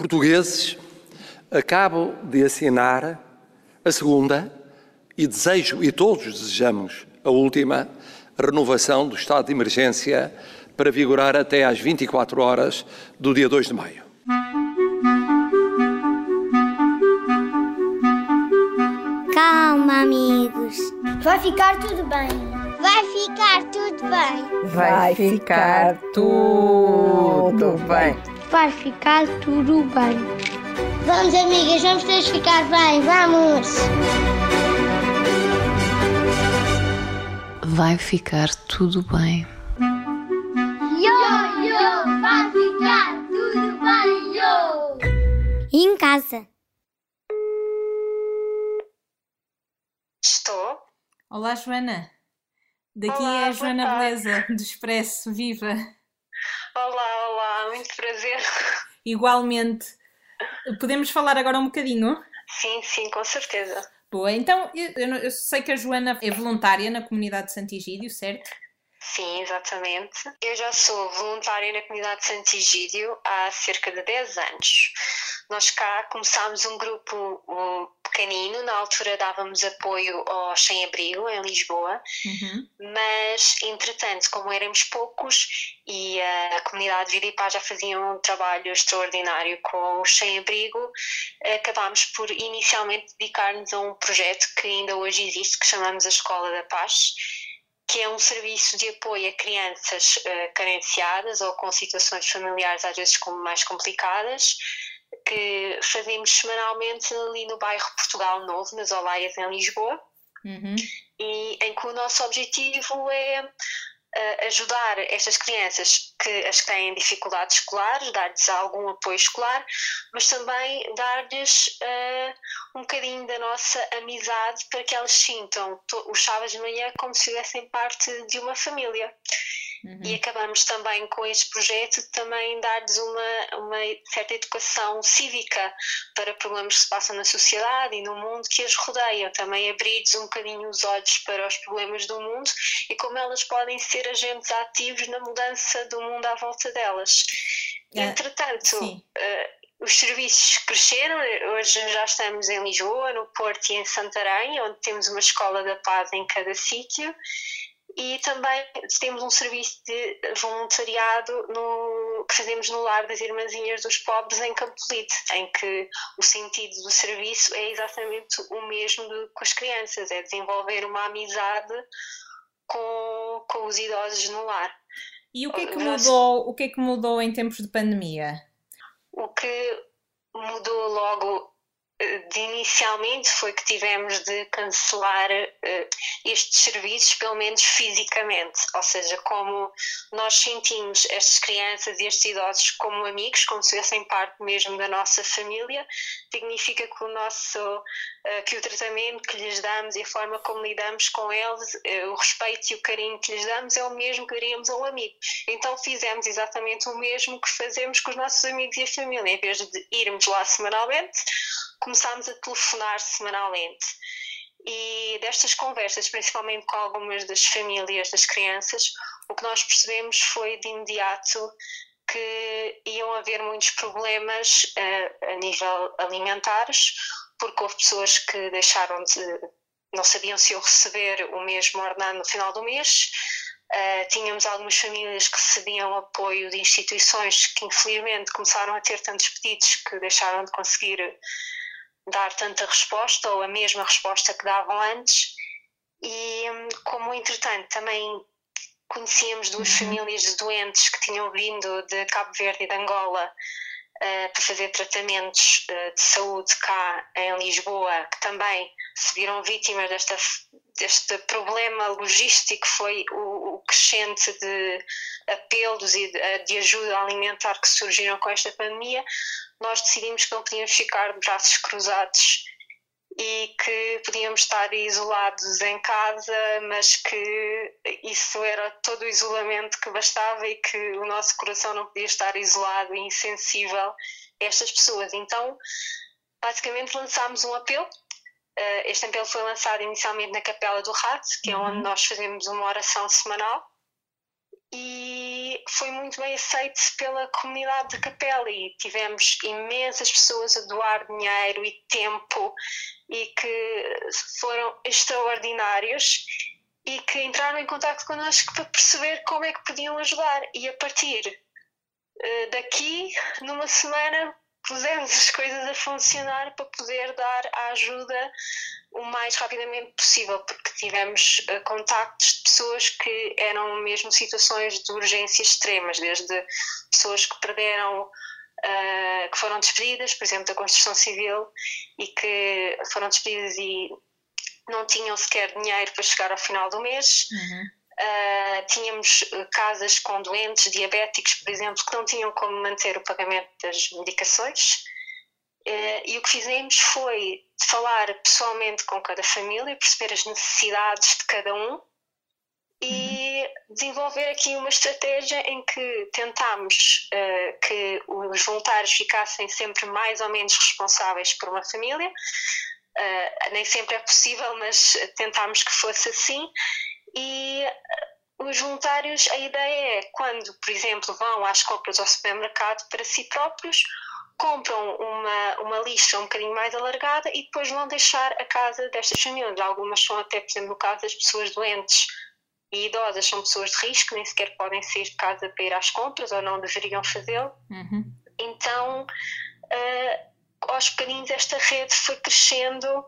Portugueses, acabo de assinar a segunda e desejo, e todos desejamos, a última, a renovação do estado de emergência para vigorar até às 24 horas do dia 2 de maio. Calma, amigos. Vai ficar tudo bem. Vai ficar tudo bem. Vai ficar tudo bem. Vai ficar tudo bem. Vamos, amigas, vamos todos ficar bem. Vamos. Vai ficar tudo bem. Yo, yo, vai ficar tudo bem, yo. E em casa? Estou. Olá, Joana. Daqui Olá, é a Joana. Beleza, do Expresso. Viva! Olá, olá, muito prazer. Igualmente. Podemos falar agora um bocadinho? Sim, sim, com certeza. Boa, então eu, eu sei que a Joana é voluntária na comunidade de Santigídio, certo? Sim, exatamente. Eu já sou voluntária na comunidade de Santigídio há cerca de 10 anos. Nós cá começámos um grupo pequenino, na altura dávamos apoio ao sem-abrigo em Lisboa, Uhum. mas entretanto, como éramos poucos e a comunidade Vida e Paz já faziam um trabalho extraordinário com os sem-abrigo, acabámos por inicialmente dedicar-nos a um projeto que ainda hoje existe, que chamamos a Escola da Paz, que é um serviço de apoio a crianças eh, carenciadas ou com situações familiares às vezes como mais complicadas, que fazemos semanalmente ali no bairro Portugal Novo, nas Olaias, em Lisboa Uhum. e em que o nosso objetivo é eh, ajudar estas crianças que as têm dificuldades escolares, dar-lhes algum apoio escolar, mas também dar-lhes eh, um bocadinho da nossa amizade para que elas sintam os sábados de manhã como se fizessem parte de uma família. Uhum. E acabamos também com este projeto de também dar-lhes uma, uma certa educação cívica para problemas que se passam na sociedade e no mundo que as rodeiam. Também abrir-lhes um bocadinho os olhos para os problemas do mundo e como elas podem ser agentes ativos na mudança do mundo à volta delas. Ah, Entretanto, eh, os serviços cresceram, hoje já estamos em Lisboa, no Porto e em Santarém, onde temos uma escola da paz em cada sítio e também temos um serviço de voluntariado no- que fazemos no Lar das Irmãzinhas dos Pobres em Campolite, em que o sentido do serviço é exatamente o mesmo com as crianças, é desenvolver uma amizade com, com os idosos no lar. E o que é que mudou, o que é que mudou em tempos de pandemia? O que mudou logo de inicialmente foi que tivemos de cancelar eh, estes serviços, pelo menos fisicamente, ou seja, como nós sentimos estas crianças e estes idosos como amigos, como se fossem parte mesmo da nossa família, significa que o nosso eh, que o tratamento que lhes damos e a forma como lidamos com eles, eh, o respeito e o carinho que lhes damos é o mesmo que daríamos a um amigo. Então fizemos exatamente o mesmo que fazemos com os nossos amigos e a família. Em vez de irmos lá semanalmente, começámos a telefonar semanalmente. E destas conversas, principalmente com algumas das famílias das crianças, o que nós percebemos foi de imediato que iam haver muitos problemas eh, a nível alimentares, porque houve pessoas que deixaram de. não sabiam se iam receber o mesmo ordenado no final do mês. Uh, tínhamos algumas famílias que recebiam apoio de instituições que infelizmente começaram a ter tantos pedidos que deixaram de conseguir dar tanta resposta ou a mesma resposta que davam antes. E hum, como entretanto também conhecíamos duas famílias de doentes que tinham vindo de Cabo Verde e de Angola eh, para fazer tratamentos eh, de saúde cá em Lisboa, que também se viram vítimas desta, deste problema logístico, foi o, o crescente de apelos e de, de ajuda alimentar que surgiram com esta pandemia, nós decidimos que não podíamos ficar de braços cruzados e que podíamos estar isolados em casa, mas que isso era todo o isolamento que bastava e que o nosso coração não podia estar isolado e insensível a estas pessoas. Então, basicamente, lançámos um apelo. Uh, Este apelo foi lançado inicialmente na Capela do Rato, que é onde nós fazemos uma oração semanal. E foi muito bem aceito pela comunidade de Capela e tivemos imensas pessoas a doar dinheiro e tempo e que foram extraordinários e que entraram em contato connosco para perceber como é que podiam ajudar. E a partir uh, daqui, numa semana, pusemos as coisas a funcionar para poder dar a ajuda o mais rapidamente possível, porque tivemos uh, contactos de pessoas que eram mesmo situações de urgência extremas, desde pessoas que perderam, uh, que foram despedidas, por exemplo, da construção civil, e que foram despedidas e não tinham sequer dinheiro para chegar ao final do mês. Uhum. Uh, tínhamos casas com doentes diabéticos, por exemplo, que não tinham como manter o pagamento das medicações. Uh, e o que fizemos foi falar pessoalmente com cada família, perceber as necessidades de cada um e uhum. desenvolver aqui uma estratégia em que tentámos uh, que os voluntários ficassem sempre mais ou menos responsáveis por uma família. Uh, nem sempre é possível, mas tentámos que fosse assim. E os voluntários, a ideia é quando, por exemplo, vão às compras ao supermercado para si próprios, compram uma, uma lista um bocadinho mais alargada e depois vão deixar a casa destas famílias. Algumas são até, por exemplo, no caso das pessoas doentes e idosas, são pessoas de risco, nem sequer podem sair de casa para ir às compras ou não deveriam fazê-lo. Uhum. Então, uh, aos bocadinhos, esta rede foi crescendo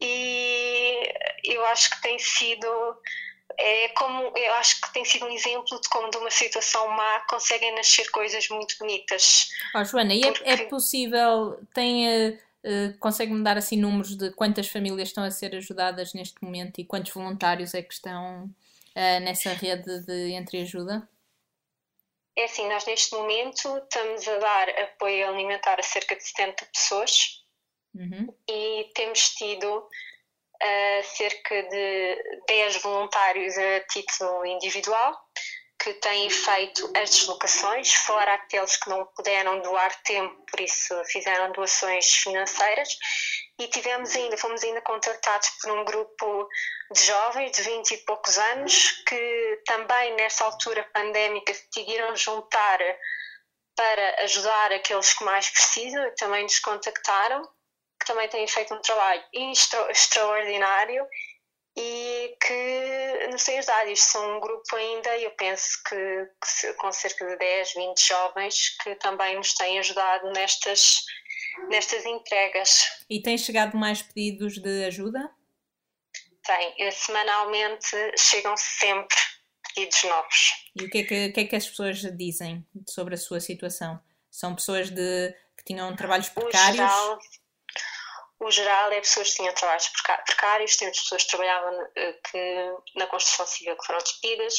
e eu acho que tem sido é como eu acho que tem sido um exemplo de como de uma situação má conseguem nascer coisas muito bonitas. Oh, Joana, e é, Porque... é, possível, tem, uh, consegue-me dar assim números de quantas famílias estão a ser ajudadas neste momento e quantos voluntários é que estão uh, nessa rede de entreajuda? É assim, nós neste momento estamos a dar apoio alimentar a cerca de 70 pessoas uhum. e temos tido uh, cerca de 10 voluntários a título individual que têm feito as deslocações, fora aqueles que não puderam doar tempo, por isso fizeram doações financeiras. E tivemos ainda, fomos ainda contratados por um grupo de jovens de 20 e poucos anos que também nessa altura pandémica decidiram juntar para ajudar aqueles que mais precisam e também nos contactaram que também têm feito um trabalho extra, extraordinário e que nos têm ajudado. Isto são um grupo ainda, eu penso que, que, com cerca de 10, 20 jovens que também nos têm ajudado nestas, nestas entregas. E têm chegado mais pedidos de ajuda? Tem. Semanalmente chegam sempre pedidos novos. E o que é que, que, é que as pessoas dizem sobre a sua situação? São pessoas de, que tinham trabalhos precários? Geral, o geral é pessoas que tinham trabalhos precários, temos pessoas que trabalhavam eh, que, na construção civil que foram despedidas,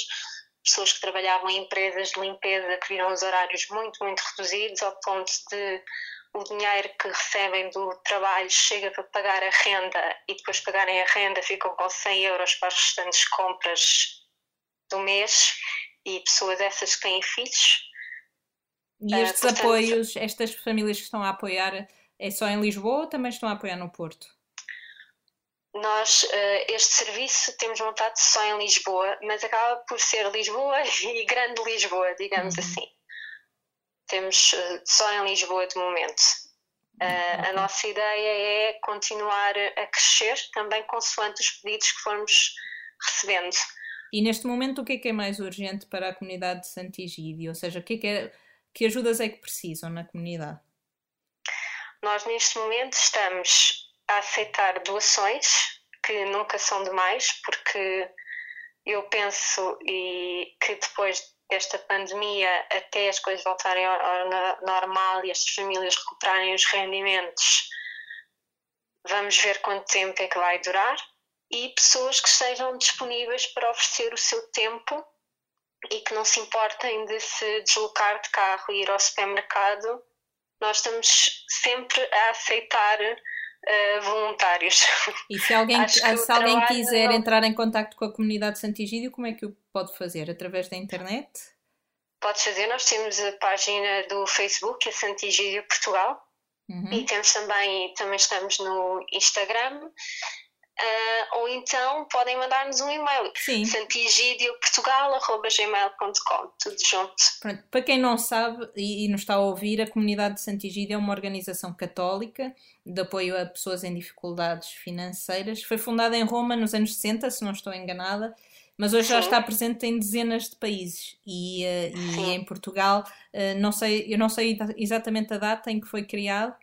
pessoas que trabalhavam em empresas de limpeza que viram os horários muito, muito reduzidos, ao ponto de o dinheiro que recebem do trabalho chega para pagar a renda e depois pagarem a renda ficam com 100 euros para as restantes compras do mês e pessoas essas que têm filhos. E estes uh, portanto, apoios, estas famílias que estão a apoiar, é só em Lisboa ou também estão a apoiar no Porto? Nós, uh, este serviço, temos montado só em Lisboa, mas acaba por ser Lisboa e Grande Lisboa, digamos uhum. assim. Temos uh, só em Lisboa de momento. Uh, a nossa ideia é continuar a crescer também consoante os pedidos que formos recebendo. E neste momento, o que é que é mais urgente para a comunidade de Santigídio? Ou seja, o que, é que, é, que ajudas é que precisam na comunidade? Nós, neste momento, estamos a aceitar doações, que nunca são demais, porque eu penso e que depois desta pandemia, até as coisas voltarem ao, normal e as famílias recuperarem os rendimentos, vamos ver quanto tempo é que vai durar. E pessoas que estejam disponíveis para oferecer o seu tempo e que não se importem de se deslocar de carro e ir ao supermercado nós estamos sempre a aceitar uh, voluntários. E se alguém, se alguém quiser entrar em contato com a comunidade Santigídio, como é que o pode fazer? Através da internet? Pode fazer, nós temos a página do Facebook, a Santigídio Portugal, uhum. e temos também, também estamos no Instagram. Uh, ou então podem mandar-nos um e-mail santigidioportugal.gmail.com tudo junto. Pronto, para quem não sabe e, e nos está a ouvir, a comunidade de Santigídio é uma organização católica de apoio a pessoas em dificuldades financeiras. Foi fundada em Roma nos anos 60, se não estou enganada, mas hoje Sim. já está presente em dezenas de países e, uh, e em Portugal, uh, não sei, eu não sei exatamente a data em que foi criado.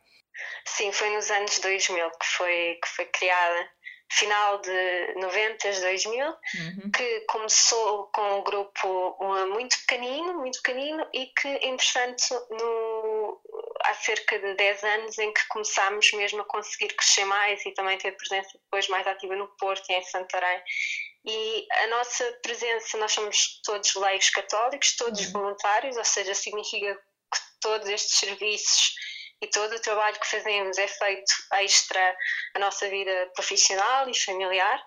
Sim, foi nos anos 2000 que foi, que foi criada final de 90, 2000, uhum. que começou com um grupo muito pequenino, muito pequenino, e que, entretanto, no, há cerca de 10 anos em que começámos mesmo a conseguir crescer mais e também ter presença depois mais ativa no Porto e em Santarém. E a nossa presença, nós somos todos leigos católicos, todos uhum. voluntários, ou seja, significa que todos estes serviços e todo o trabalho que fazemos é feito extra a nossa vida profissional e familiar.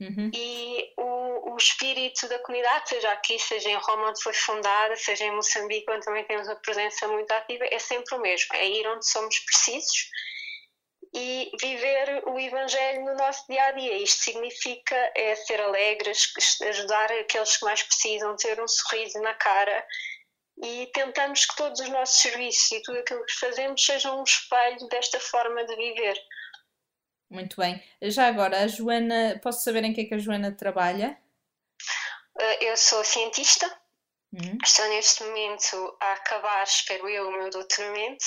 Uhum. E o, o, espírito da comunidade, seja aqui, seja em Roma, onde foi fundada, seja em Moçambique, onde também temos uma presença muito ativa, é sempre o mesmo: é ir onde somos precisos e viver o Evangelho no nosso dia a dia. Isto significa é ser alegres, ajudar aqueles que mais precisam, ter um sorriso na cara e tentamos que todos os nossos serviços e tudo aquilo que fazemos sejam um espelho desta forma de viver. Muito bem. Já agora, a Joana, posso saber em que é que a Joana trabalha? Eh, eu sou cientista, uhum. estou neste momento a acabar, espero eu, o meu doutoramento.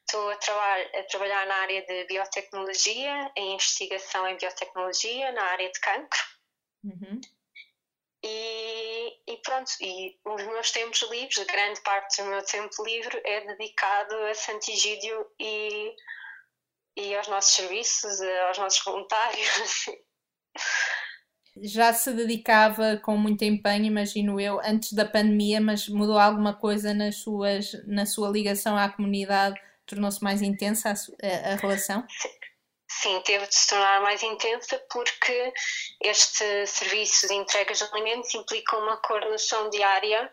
Estou a, a trabalhar na área de biotecnologia, em investigação em biotecnologia, na área de cancro. Uhum. E, e, pronto, e os meus tempos livres, a grande parte do meu tempo livre é dedicado a Santigídio e, e aos nossos serviços, aos nossos voluntários. Já se dedicava com muito empenho, imagino eu, antes da pandemia, mas mudou alguma coisa nas suas, na sua ligação à comunidade? Tornou-se mais intensa a, a, a relação? Sim. Sim, teve de se tornar mais intensa porque este serviço de entregas de alimentos implica uma coordenação diária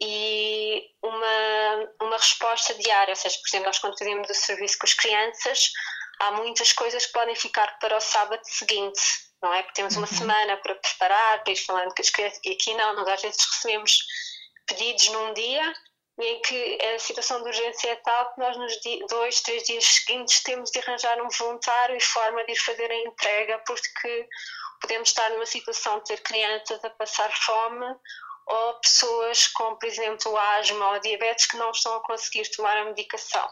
e uma, uma resposta diária. Ou seja, por exemplo, nós quando fazemos o serviço com as crianças, há muitas coisas que podem ficar para o sábado seguinte, não é? Porque temos uma uhum. semana para preparar, para ir falando com as crianças, e aqui não, nós às vezes recebemos pedidos num dia em que a situação de urgência é tal que nós nos dois, três dias seguintes temos de arranjar um voluntário e forma de ir fazer a entrega porque podemos estar numa situação de ter crianças a passar fome ou pessoas com, por exemplo, asma ou diabetes que não estão a conseguir tomar a medicação.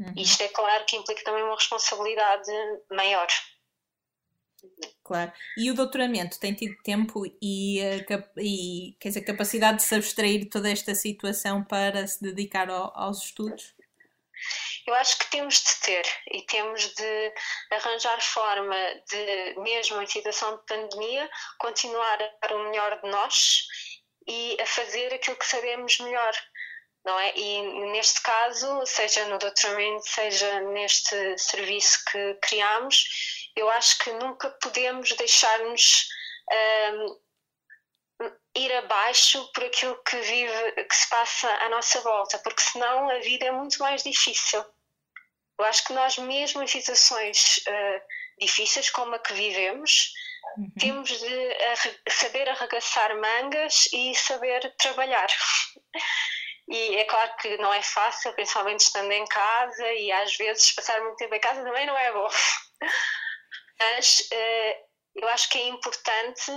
Uhum. Isto é claro que implica também uma responsabilidade maior. Claro. E o doutoramento tem tido tempo e, eh, e quer dizer, capacidade de se abstrair toda esta situação para se dedicar ao, aos estudos? Eu acho que temos de ter e temos de arranjar forma de, mesmo em situação de pandemia, continuar a dar o melhor de nós e a fazer aquilo que sabemos melhor. Não é? E neste caso, seja no doutoramento, seja neste serviço que criamos, eu acho que nunca podemos deixar-nos um, ir abaixo por aquilo que vive, que se passa à nossa volta, porque senão a vida é muito mais difícil. Eu acho que nós mesmo em situações uh, difíceis como a que vivemos, uhum. temos de saber arregaçar mangas e saber trabalhar. E é claro que não é fácil, principalmente estando em casa, e às vezes passar muito tempo em casa também não é bom. Mas uh, eu acho que é importante,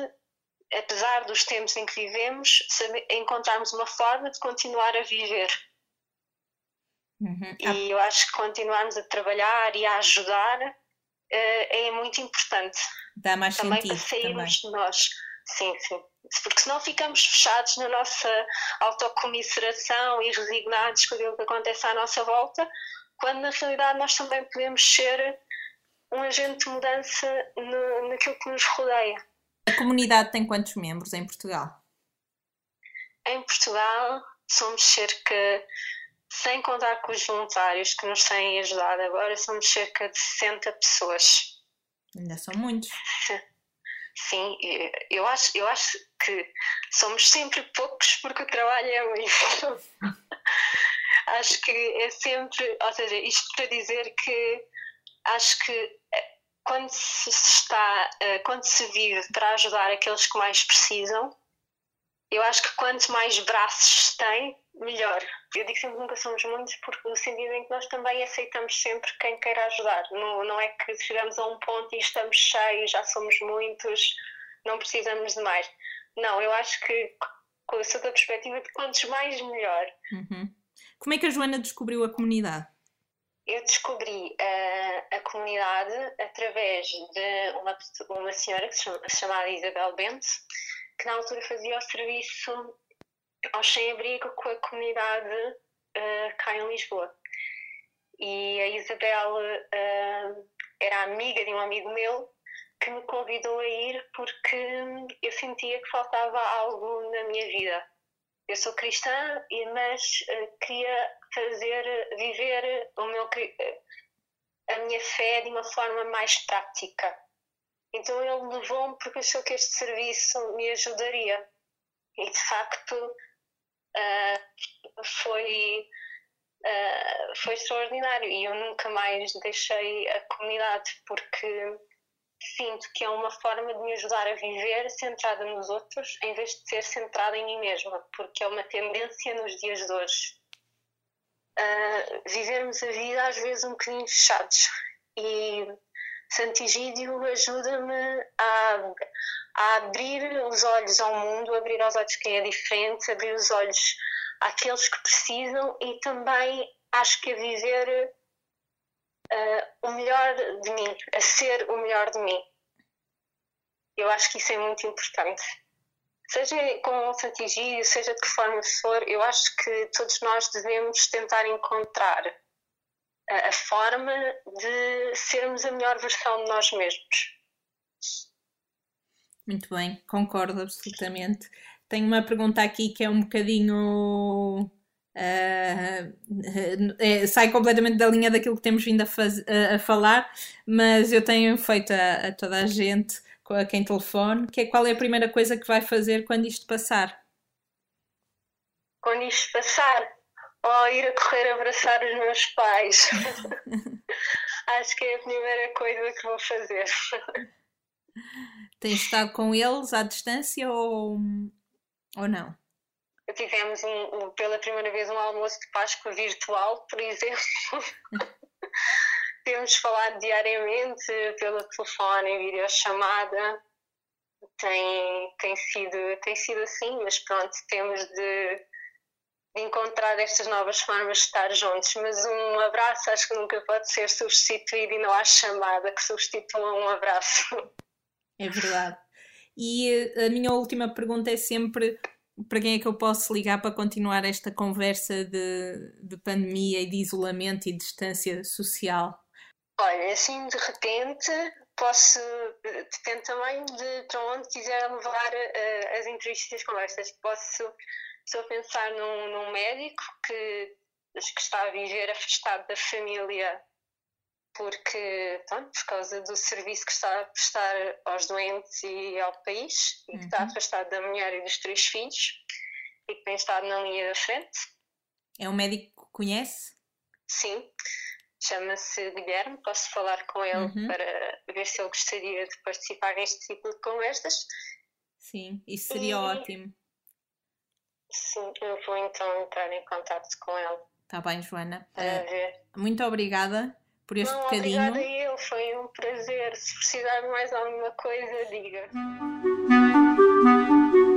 apesar dos tempos em que vivemos, saber, encontrarmos uma forma de continuar a viver. Uhum. E eu acho que continuarmos a trabalhar e a ajudar uh, é muito importante. Dá mais também sentido. Para sairmos também. de nós. Sim, sim. Porque senão ficamos fechados na nossa autocomisseração e resignados com aquilo que acontece à nossa volta, quando na realidade nós também podemos ser um agente de mudança no, naquilo que nos rodeia. A comunidade tem quantos membros em Portugal? Em Portugal somos cerca, sem contar com os voluntários que nos têm ajudado agora, somos cerca de 60 pessoas. Ainda são muitos. Sim, eu acho, eu acho que somos sempre poucos porque o trabalho é muito. acho que é sempre, ou seja, isto para dizer que acho que quando se está, uh, quando se vive para ajudar aqueles que mais precisam, eu acho que quanto mais braços tem, melhor. Eu digo sempre que nunca somos muitos, porque no sentido em que nós também aceitamos sempre quem queira ajudar. Não, não é que chegamos a um ponto e estamos cheios, já somos muitos, não precisamos de mais. Não, eu acho que com a sua perspectiva de quantos mais, melhor. Uhum. Como é que a Joana descobriu a comunidade? Eu descobri uh, a comunidade através de uma, uma senhora que se chama, chamada Isabel Bento, que na altura fazia o serviço ao sem-abrigo com a comunidade uh, cá em Lisboa. E a Isabel uh, era amiga de um amigo meu que me convidou a ir porque eu sentia que faltava algo na minha vida. Eu sou cristã, mas uh, queria fazer, viver o meu, a minha fé de uma forma mais prática. Então ele levou-me porque achou que este serviço me ajudaria. E de facto uh, foi, uh, foi extraordinário. E eu nunca mais deixei a comunidade porque sinto que é uma forma de me ajudar a viver centrada nos outros em vez de ser centrada em mim mesma, porque é uma tendência nos dias de hoje. Vivermos a vida às vezes um bocadinho fechados e Santigídio ajuda-me a, a, abrir os olhos ao mundo, abrir os olhos quem é diferente, abrir os olhos àqueles que precisam e também acho que a viver uh, o melhor de mim, a ser o melhor de mim. Eu acho que isso é muito importante. Seja com Santigídio, seja de que forma for, eu acho que todos nós devemos tentar encontrar a forma de sermos a melhor versão de nós mesmos. Muito bem, concordo absolutamente. Tenho uma pergunta aqui que é um bocadinho. Uh, é, sai completamente da linha daquilo que temos vindo a, faz, a, a falar, mas eu tenho feito a, a, toda a gente, a quem telefone, que é qual é a primeira coisa que vai fazer quando isto passar? Quando isto passar? ou ir a correr abraçar os meus pais. Acho que é a primeira coisa que vou fazer. Tens estado com eles à distância ou, ou não? Tivemos um, um, pela primeira vez um almoço de Páscoa virtual, por exemplo. Temos falado diariamente pelo telefone, em videochamada. Tem, tem, sido, tem sido assim, mas pronto, temos de encontrar estas novas formas de estar juntos, mas um abraço acho que nunca pode ser substituído e não há chamada que substitua um abraço. É verdade. E eh, a minha última pergunta é sempre para quem é que eu posso ligar para continuar esta conversa de, de pandemia e de isolamento e distância social? Olha, assim de repente posso, depende também de para onde quiser levar uh, as entrevistas e as conversas. Posso a pensar num, num médico que, que está a viver afastado da família porque, pronto, por causa do serviço que está a prestar aos doentes e ao país, e que está uhum. afastado da mulher e dos três filhos, e que tem estado na linha da frente. É um médico que conhece? Sim, chama-se Guilherme, posso falar com ele uhum. para ver se ele gostaria de participar neste tipo de conversas. Sim, isso seria e... ótimo. Sim, eu vou então entrar em contato com ele. Está bem, Joana. Uh, muito obrigada por este Não, bocadinho. Obrigada a eu, foi um prazer. Se precisar de mais alguma coisa, diga.